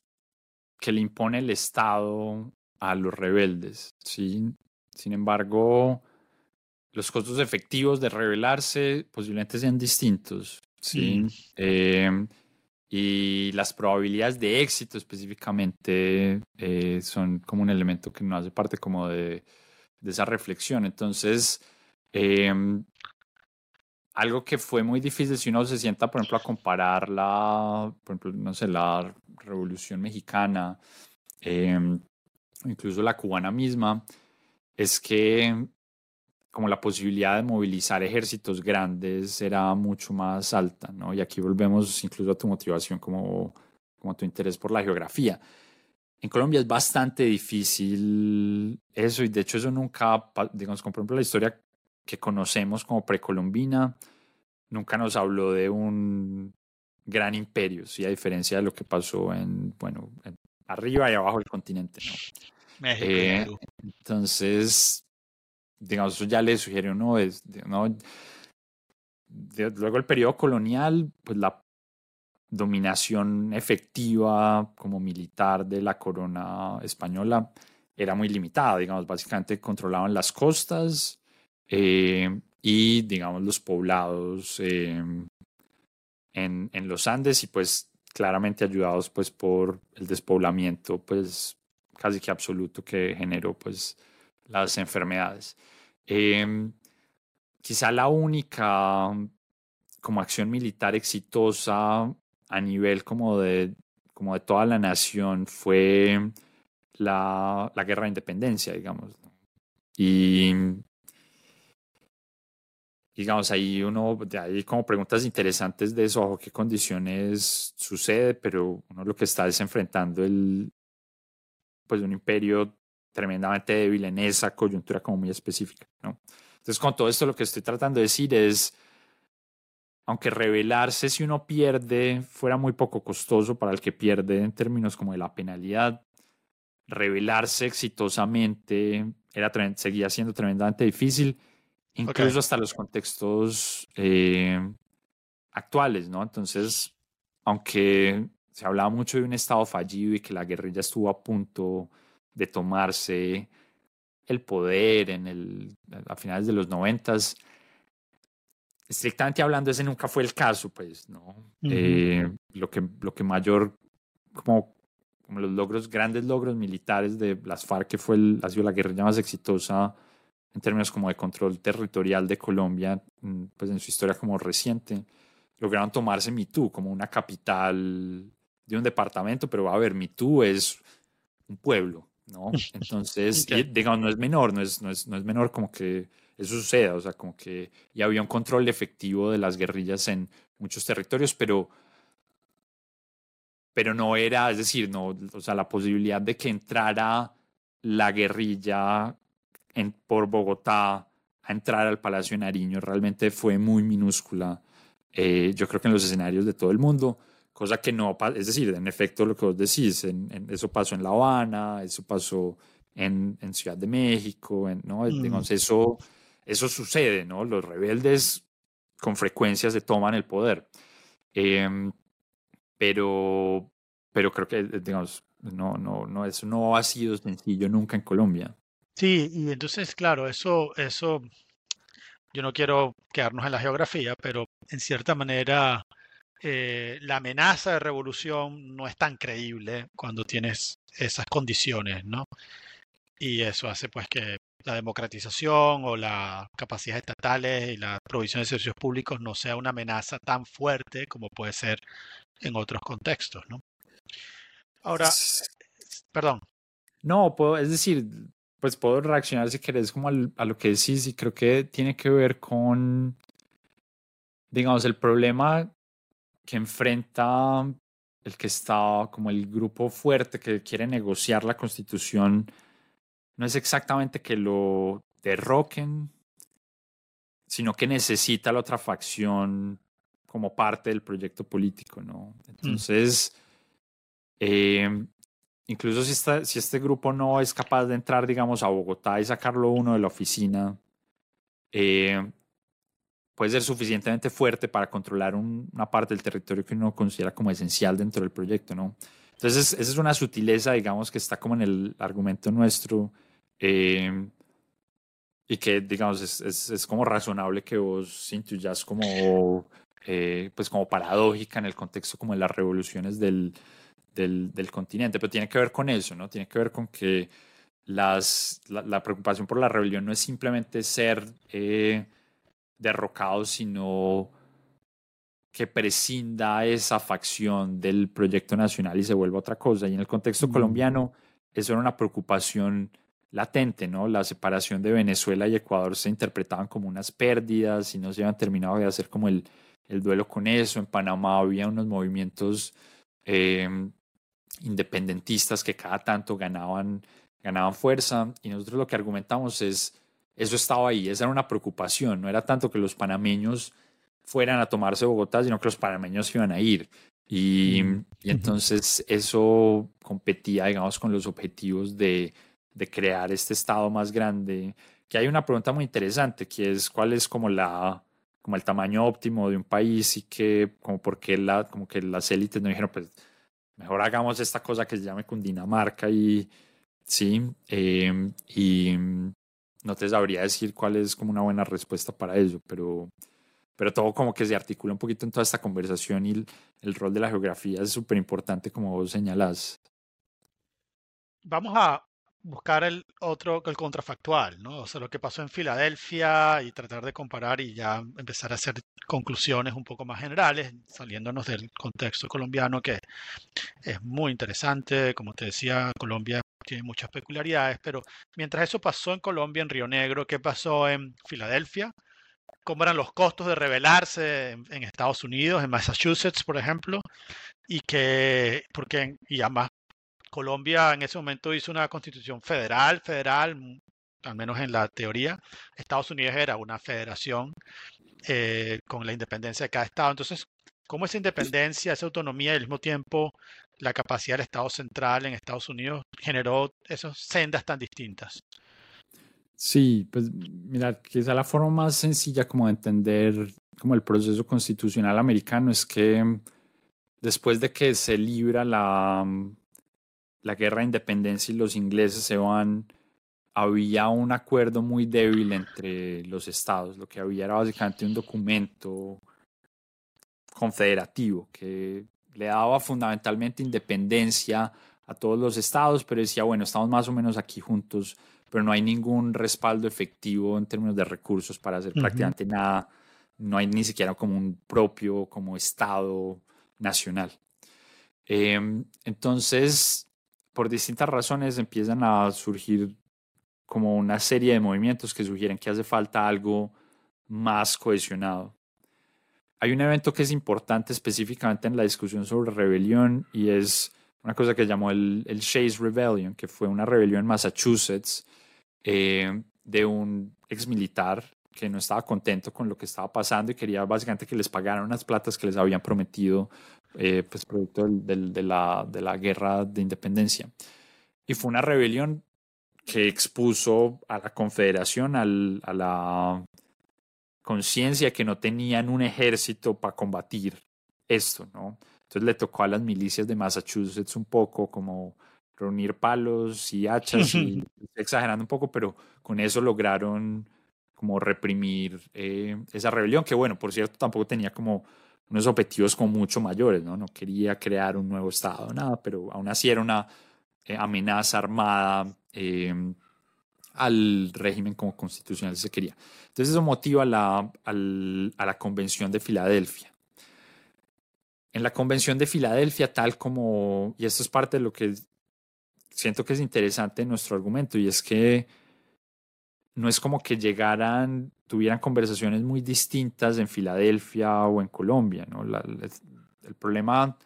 que le impone el Estado a los rebeldes. ¿sí? Sin embargo, los costos efectivos de rebelarse posiblemente sean distintos. ¿sí? Mm. Eh, y las probabilidades de éxito específicamente eh, son como un elemento que no hace parte como de, de esa reflexión. Entonces, em, algo que fue muy difícil si uno se sienta, por ejemplo, a comparar la, por ejemplo, no sé, la Revolución Mexicana, eh, incluso la cubana misma, es que como la posibilidad de movilizar ejércitos grandes era mucho más alta, ¿no? Y aquí volvemos incluso a tu motivación como, como tu interés por la geografía. En Colombia es bastante difícil eso y de hecho eso nunca, digamos, por ejemplo la historia que conocemos como precolombina, nunca nos habló de un gran imperio, ¿sí? a diferencia de lo que pasó en, bueno, arriba y abajo del continente. ¿no? México, eh, entonces, digamos, eso ya le sugiere uno, es, ¿no? luego el periodo colonial, pues la dominación efectiva como militar de la corona española era muy limitada, digamos, básicamente controlaban las costas eh, y, digamos, los poblados eh, en, en, los Andes y pues claramente ayudados pues por el despoblamiento pues casi que absoluto que generó pues las enfermedades. Eh, quizá la única como acción militar exitosa a nivel como de, como de toda la nación fue la, la guerra de independencia, digamos. Y digamos, ahí uno, hay como preguntas interesantes de eso, bajo qué condiciones sucede, pero uno lo que está es enfrentando el, pues un imperio tremendamente débil en esa coyuntura como muy específica, ¿no? Entonces, con todo esto lo que estoy tratando de decir es, aunque revelarse si uno pierde fuera muy poco costoso para el que pierde en términos como de la penalidad, revelarse exitosamente era, seguía siendo tremendamente difícil, incluso hasta los contextos eh, actuales, ¿no? Entonces, aunque se hablaba mucho de un Estado fallido y que la guerrilla estuvo a punto de tomarse el poder en el, a finales de los noventas, estrictamente hablando, ese nunca fue el caso, pues, ¿no? Eh, lo, que, lo que mayor, como, como los logros, grandes logros militares de las FARC, que fue el, ha sido la guerrilla más exitosa en términos como de control territorial de Colombia, mm, pues en su historia como reciente, lograron tomarse Mitú como una capital de un departamento, pero a ver, Mitú es un pueblo, ¿no? Entonces, digamos, no es menor, no es, no es, no es menor como que eso suceda, o sea, como que ya había un control efectivo de las guerrillas en muchos territorios, pero, pero no era, es decir, no, o sea, la posibilidad de que entrara la guerrilla en, por Bogotá a entrar al Palacio de Nariño realmente fue muy minúscula, eh, yo creo que en los escenarios de todo el mundo, cosa que no, es decir, en efecto lo que vos decís, en, eso pasó en La Habana, eso pasó en, en Ciudad de México, en, ¿no? Digamos, eso eso sucede, ¿no? Los rebeldes con frecuencia se toman el poder. Em, pero, pero creo que, digamos, no, no, no, eso no ha sido sencillo nunca en Colombia. Sí, y entonces, claro, eso, eso, yo no quiero quedarnos en la geografía, pero en cierta manera eh, la amenaza de revolución no es tan creíble cuando tienes esas condiciones, ¿no? Y eso hace pues que la democratización o las capacidades estatales y la provisión de servicios públicos no sea una amenaza tan fuerte como puede ser en otros contextos, ¿no? Ahora, perdón. No, puedo, es decir, pues puedo reaccionar si querés como a lo que decís y creo que tiene que ver con, digamos, el problema que enfrenta el que está como el grupo fuerte que quiere negociar la constitución no es exactamente que lo derroquen, sino que necesita la otra facción como parte del proyecto político, ¿no? Mm. Entonces, em, incluso si, si este grupo no es capaz de entrar, digamos, a Bogotá y sacarlo uno de la oficina, em, puede ser suficientemente fuerte para controlar una parte del territorio que uno considera como esencial dentro del proyecto, ¿no? Entonces, esa es una sutileza, digamos, que está como en el argumento nuestro eh, y que, digamos, es, es, es, como razonable que vos intuyas como, eh, pues como paradójica en el contexto como de las revoluciones del, del, del, continente, pero tiene que ver con eso, ¿no? Tiene que ver con que las, la, preocupación por la rebelión no es simplemente ser eh, derrocado, sino que prescinda esa facción del proyecto nacional y se vuelva otra cosa. Y en el contexto colombiano, eso era una preocupación latente, ¿no? La separación de Venezuela y Ecuador se interpretaban como unas pérdidas y no se habían terminado de hacer como el, el duelo con eso. En Panamá había unos movimientos em, independentistas que cada tanto ganaban, ganaban fuerza y nosotros lo que argumentamos es, eso estaba ahí, esa era una preocupación, no era tanto que los panameños fueran a tomarse Bogotá, sino que los panameños iban a ir. Y, mm, y entonces eso competía, digamos, con los objetivos de, de crear este estado más grande. Que hay una pregunta muy interesante, que es cuál es como la como el tamaño óptimo de un país y que como por qué la, como que las élites no dijeron pues mejor hagamos esta cosa que se llame Cundinamarca y sí em, y no te sabría decir cuál es como una buena respuesta para eso pero pero todo como que se articula un poquito en toda esta conversación y el, el rol de la geografía es súper importante como vos señalás. Vamos a buscar el otro, el contrafactual, ¿no? O sea, lo que pasó en Filadelfia y tratar de comparar y ya empezar a hacer conclusiones un poco más generales, saliéndonos del contexto colombiano que es muy interesante. Como te decía, Colombia tiene muchas peculiaridades, pero mientras eso pasó en Colombia, en Río Negro, ¿qué pasó en Filadelfia? ¿Cómo eran los costos de rebelarse en, en Estados Unidos, en Massachusetts, por ejemplo? Y que, porque, y además Colombia en ese momento hizo una constitución federal, federal, mm, al menos en la teoría. Estados Unidos era una federación eh, con la independencia de cada estado. Entonces, ¿cómo esa independencia, esa autonomía y al mismo tiempo la capacidad del Estado central en Estados Unidos generó esas sendas tan distintas? Sí, pues mira, quizá la forma más sencilla como de entender como el proceso constitucional americano es que después de que se libra la, la guerra de independencia y los ingleses se van, había un acuerdo muy débil entre los estados. Lo que había era básicamente un documento confederativo que le daba fundamentalmente independencia a todos los estados, pero decía, bueno, estamos más o menos aquí juntos, pero no hay ningún respaldo efectivo en términos de recursos para hacer prácticamente nada. No hay ni siquiera como un propio, como estado nacional. Em, entonces, por distintas razones empiezan a surgir como una serie de movimientos que sugieren que hace falta algo más cohesionado. Hay un evento que es importante específicamente en la discusión sobre rebelión y es una cosa que llamó el, el Shays Rebellion, que fue una rebelión en Massachusetts eh, de un ex militar que no estaba contento con lo que estaba pasando y quería básicamente que les pagaran unas platas que les habían prometido eh, pues producto del, de, la, de la guerra de independencia. Y fue una rebelión que expuso a la Confederación al, a la conciencia que no tenían un ejército para combatir esto, ¿no? Entonces le tocó a las milicias de Massachusetts un poco como reunir palos y hachas, y exagerando un poco, pero con eso lograron como reprimir eh, esa rebelión, que bueno, por cierto, tampoco tenía como unos objetivos como mucho mayores, ¿no? No quería crear un nuevo Estado, nada, pero aún así era una eh, amenaza armada em, al régimen como constitucional se quería. Entonces eso motiva la, a la Convención de Filadelfia. En la Convención de Filadelfia, tal como, y esto es parte de lo que siento que es interesante en nuestro argumento, y es que no es como que llegaran, tuvieran conversaciones muy distintas en Filadelfia o en Colombia, ¿no? el, problema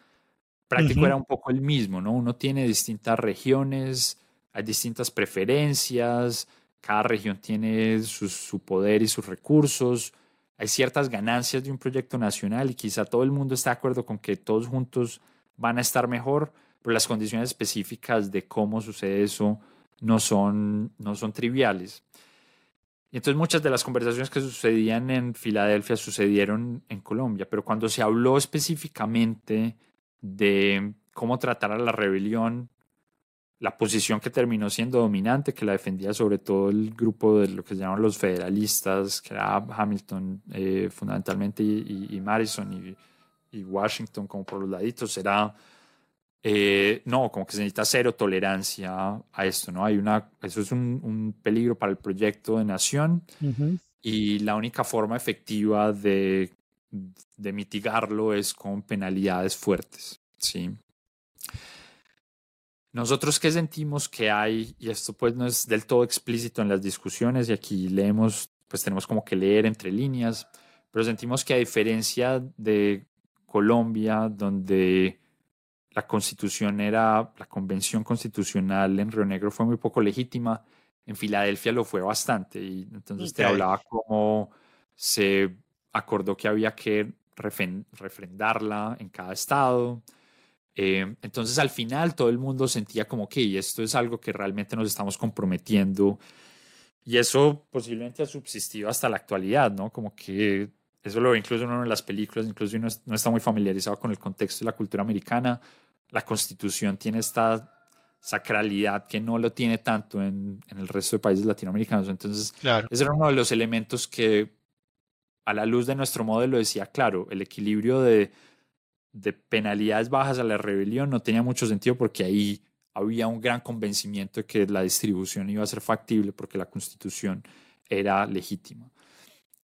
práctico era un poco el mismo, ¿no? Uno tiene distintas regiones, hay distintas preferencias, cada región tiene su, su poder y sus recursos, hay ciertas ganancias de un proyecto nacional y quizá todo el mundo está de acuerdo con que todos juntos van a estar mejor, pero las condiciones específicas de cómo sucede eso no son, no son triviales. Entonces muchas de las conversaciones que sucedían en Filadelfia sucedieron en Colombia, pero cuando se habló específicamente de cómo tratar a la rebelión, la posición que terminó siendo dominante, que la defendía sobre todo el grupo de lo que se llaman los federalistas, que era Hamilton eh, fundamentalmente y, y, Madison y, y Washington como por los laditos, era eh, no, como que se necesita cero tolerancia a esto, ¿no? Hay una, eso es un, peligro para el proyecto de nación y la única forma efectiva de, de, mitigarlo es con penalidades fuertes, ¿sí? nosotros qué sentimos que hay, y esto pues no es del todo explícito en las discusiones, y aquí leemos, pues tenemos como que leer entre líneas, pero sentimos que a diferencia de Colombia, donde la constitución era, la convención constitucional en Río Negro fue muy poco legítima, en Filadelfia lo fue bastante, y entonces te hablaba como se acordó que había que refrendarla en cada estado. Eh, entonces al final todo el mundo sentía como que esto es algo que realmente nos estamos comprometiendo y eso posiblemente ha subsistido hasta la actualidad, ¿no? Como que eso lo ve incluso uno en las películas, incluso uno no está muy familiarizado con el contexto de la cultura americana. La constitución tiene esta sacralidad que no lo tiene tanto en, en el resto de países latinoamericanos. Entonces, claro. ese era uno de los elementos que a la luz de nuestro modelo decía, claro, el equilibrio de, de penalidades bajas a la rebelión no tenía mucho sentido porque ahí había un gran convencimiento de que la distribución iba a ser factible porque la constitución era legítima.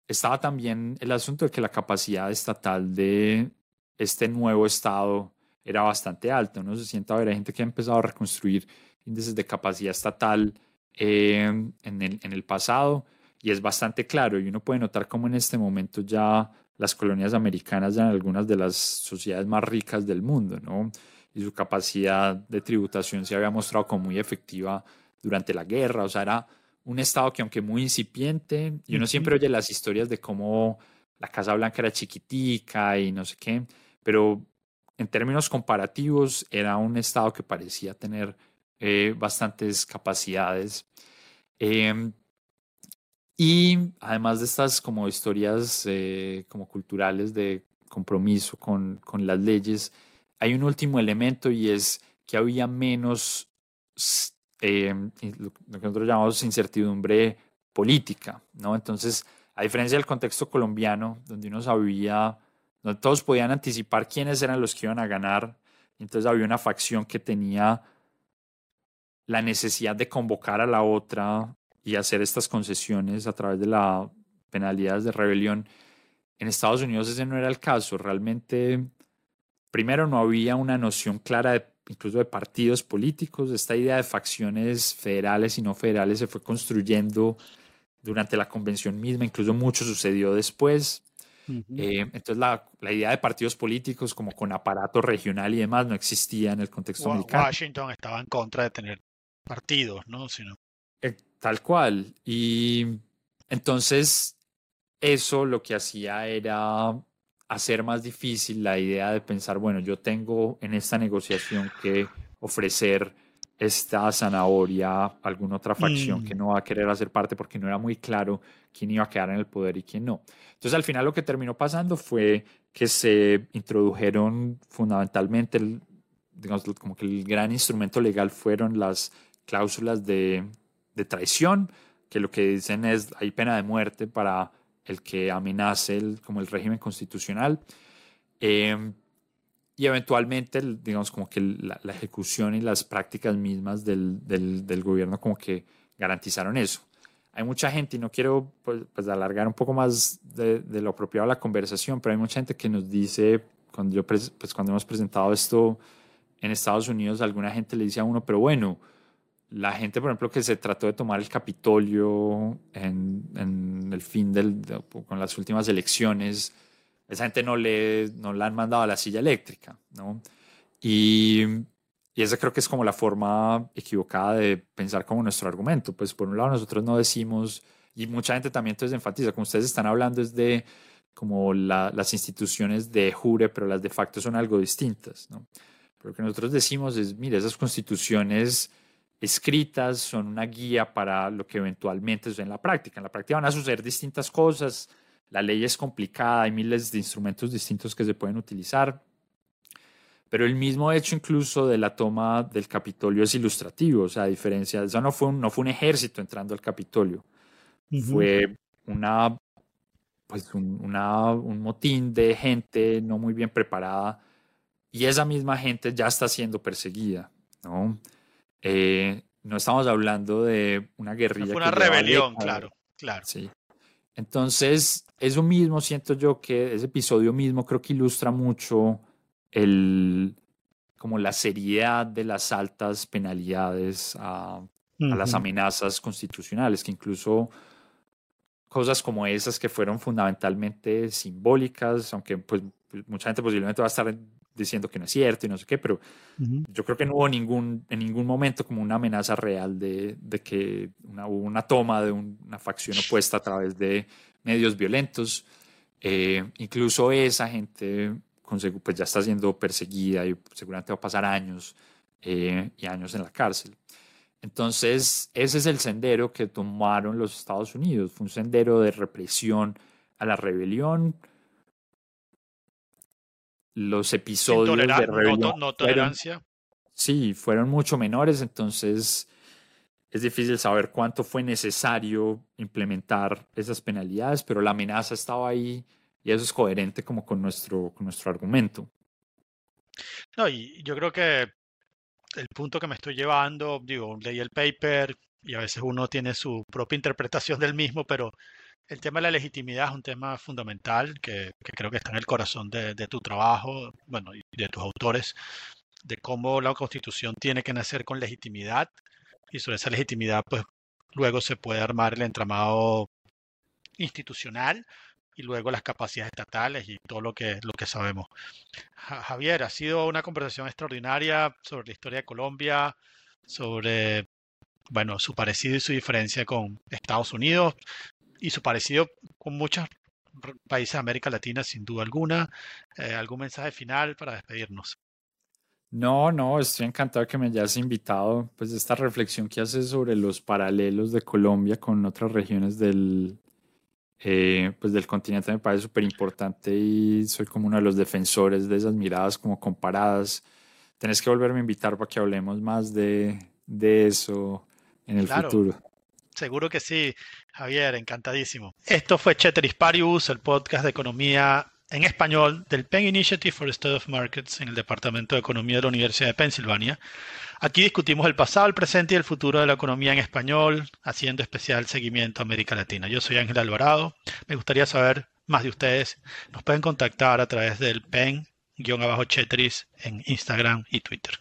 Estaba también el asunto de que la capacidad estatal de este nuevo Estado era bastante alta. Uno se sienta a gente que ha empezado a reconstruir índices de capacidad estatal eh, en, el, en el pasado y es bastante claro y uno puede notar cómo en este momento ya las colonias americanas en algunas de las sociedades más ricas del mundo, ¿no? Y su capacidad de tributación se había mostrado como muy efectiva durante la guerra, o sea, era un estado que aunque muy incipiente, y uno siempre oye las historias de cómo la Casa Blanca era chiquitica y no sé qué, pero en términos comparativos era un estado que parecía tener eh, bastantes capacidades. Eh, y además de estas como historias eh, como culturales de compromiso con, con, las leyes, hay un último elemento y es que había menos eh, lo que nosotros llamamos incertidumbre política, ¿no? Entonces, a diferencia del contexto colombiano, donde uno sabía, todos podían anticipar quiénes eran los que iban a ganar, entonces había una facción que tenía la necesidad de convocar a la otra y hacer estas concesiones a través de la penalidades de rebelión. En Estados Unidos ese no era el caso. Realmente, primero no había una noción clara de, incluso de partidos políticos. Esta idea de facciones federales y no federales se fue construyendo durante la convención misma. Incluso mucho sucedió después. Eh, entonces la, la, idea de partidos políticos como con aparato regional y demás no existía en el contexto americano. Washington estaba en contra de tener partidos, ¿no? Sino... Eh, Tal cual. Y entonces eso lo que hacía era hacer más difícil la idea de pensar, bueno, yo tengo en esta negociación que ofrecer esta zanahoria a alguna otra facción que mm. no va a querer hacer parte porque no era muy claro quién iba a quedar en el poder y quién no. Entonces al final lo que terminó pasando fue que se introdujeron fundamentalmente, digamos, como que el gran instrumento legal fueron las cláusulas de de traición, que lo que dicen es hay pena de muerte para el que amenace el, como el régimen constitucional. Em, y eventualmente, digamos, como que la, ejecución y las prácticas mismas del, del, gobierno como que garantizaron eso. Hay mucha gente, y no quiero pues, pues alargar un poco más de, de, lo apropiado la conversación, pero hay mucha gente que nos dice, cuando, yo, pues, cuando hemos presentado esto en Estados Unidos, alguna gente le dice a uno, pero bueno, la gente, por ejemplo, que se trató de tomar el Capitolio en, el fin del, con las últimas elecciones, esa gente no le, no la han mandado a la silla eléctrica, ¿no? Y, y esa creo que es como la forma equivocada de pensar como nuestro argumento. Pues por un lado nosotros no decimos, y mucha gente también entonces enfatiza, como ustedes están hablando es de como las instituciones de jure, pero las de facto son algo distintas, ¿no? Pero lo que nosotros decimos es, mire, esas constituciones escritas son una guía para lo que eventualmente es en la práctica. En la práctica van a suceder distintas cosas, la ley es complicada, hay miles de instrumentos distintos que se pueden utilizar, pero el mismo hecho incluso de la toma del Capitolio es ilustrativo, o sea, a diferencia, eso no fue un, no fue un ejército entrando al Capitolio, fue una, pues un, una, un motín de gente no muy bien preparada y esa misma gente ya está siendo perseguida, ¿no? Eh, no estamos hablando de una guerrilla. Fue una rebelión, claro, claro. Sí. Entonces, eso mismo siento yo que ese episodio mismo creo que ilustra mucho el, como la seriedad de las altas penalidades a, las amenazas constitucionales, que incluso cosas como esas que fueron fundamentalmente simbólicas, aunque pues mucha gente posiblemente va a estar diciendo que no es cierto y no sé qué, pero yo creo que no hubo ningún, en ningún momento como una amenaza real de, de que una, hubo una toma de una facción opuesta a través de medios violentos. Eh, incluso esa gente pues ya está siendo perseguida y seguramente va a pasar años eh, y años en la cárcel. Entonces, ese es el sendero que tomaron los Estados Unidos. Fue un sendero de represión a la rebelión. Los episodios de rebelión. No, tolerancia. sí, fueron mucho menores, entonces es difícil saber cuánto fue necesario implementar esas penalidades, pero la amenaza estaba ahí y eso es coherente como con nuestro, con nuestro argumento. No, y yo creo que el punto que me estoy llevando, digo, leí el paper y a veces uno tiene su propia interpretación del mismo, pero el tema de la legitimidad es un tema fundamental que, creo que está en el corazón de, de, tu trabajo, bueno, y de tus autores, de cómo la constitución tiene que nacer con legitimidad y sobre esa legitimidad, pues luego se puede armar el entramado institucional y luego las capacidades estatales y todo lo que, lo que sabemos. Javier, ha sido una conversación extraordinaria sobre la historia de Colombia, sobre bueno, su parecido y su diferencia con Estados Unidos y su parecido con muchos países de América Latina, sin duda alguna. Eh, ¿Algún mensaje final para despedirnos? No, no, estoy encantado que me hayas invitado. Pues esta reflexión que haces sobre los paralelos de Colombia con otras regiones del, eh, pues del continente me parece súper importante y soy como uno de los defensores de esas miradas como comparadas. Tenés que volverme a invitar para que hablemos más de, de eso en el futuro. Seguro que sí, Javier, encantadísimo. Esto fue Ceteris Paribus, el podcast de economía en español del Penn Initiative for the Study of Markets en el Departamento de Economía de la Universidad de Pensilvania. Aquí discutimos el pasado, el presente y el futuro de la economía en español, haciendo especial seguimiento a América Latina. Yo soy Ángel Alvarado. Me gustaría saber más de ustedes. Nos pueden contactar a través del pen-chetris en Instagram y Twitter.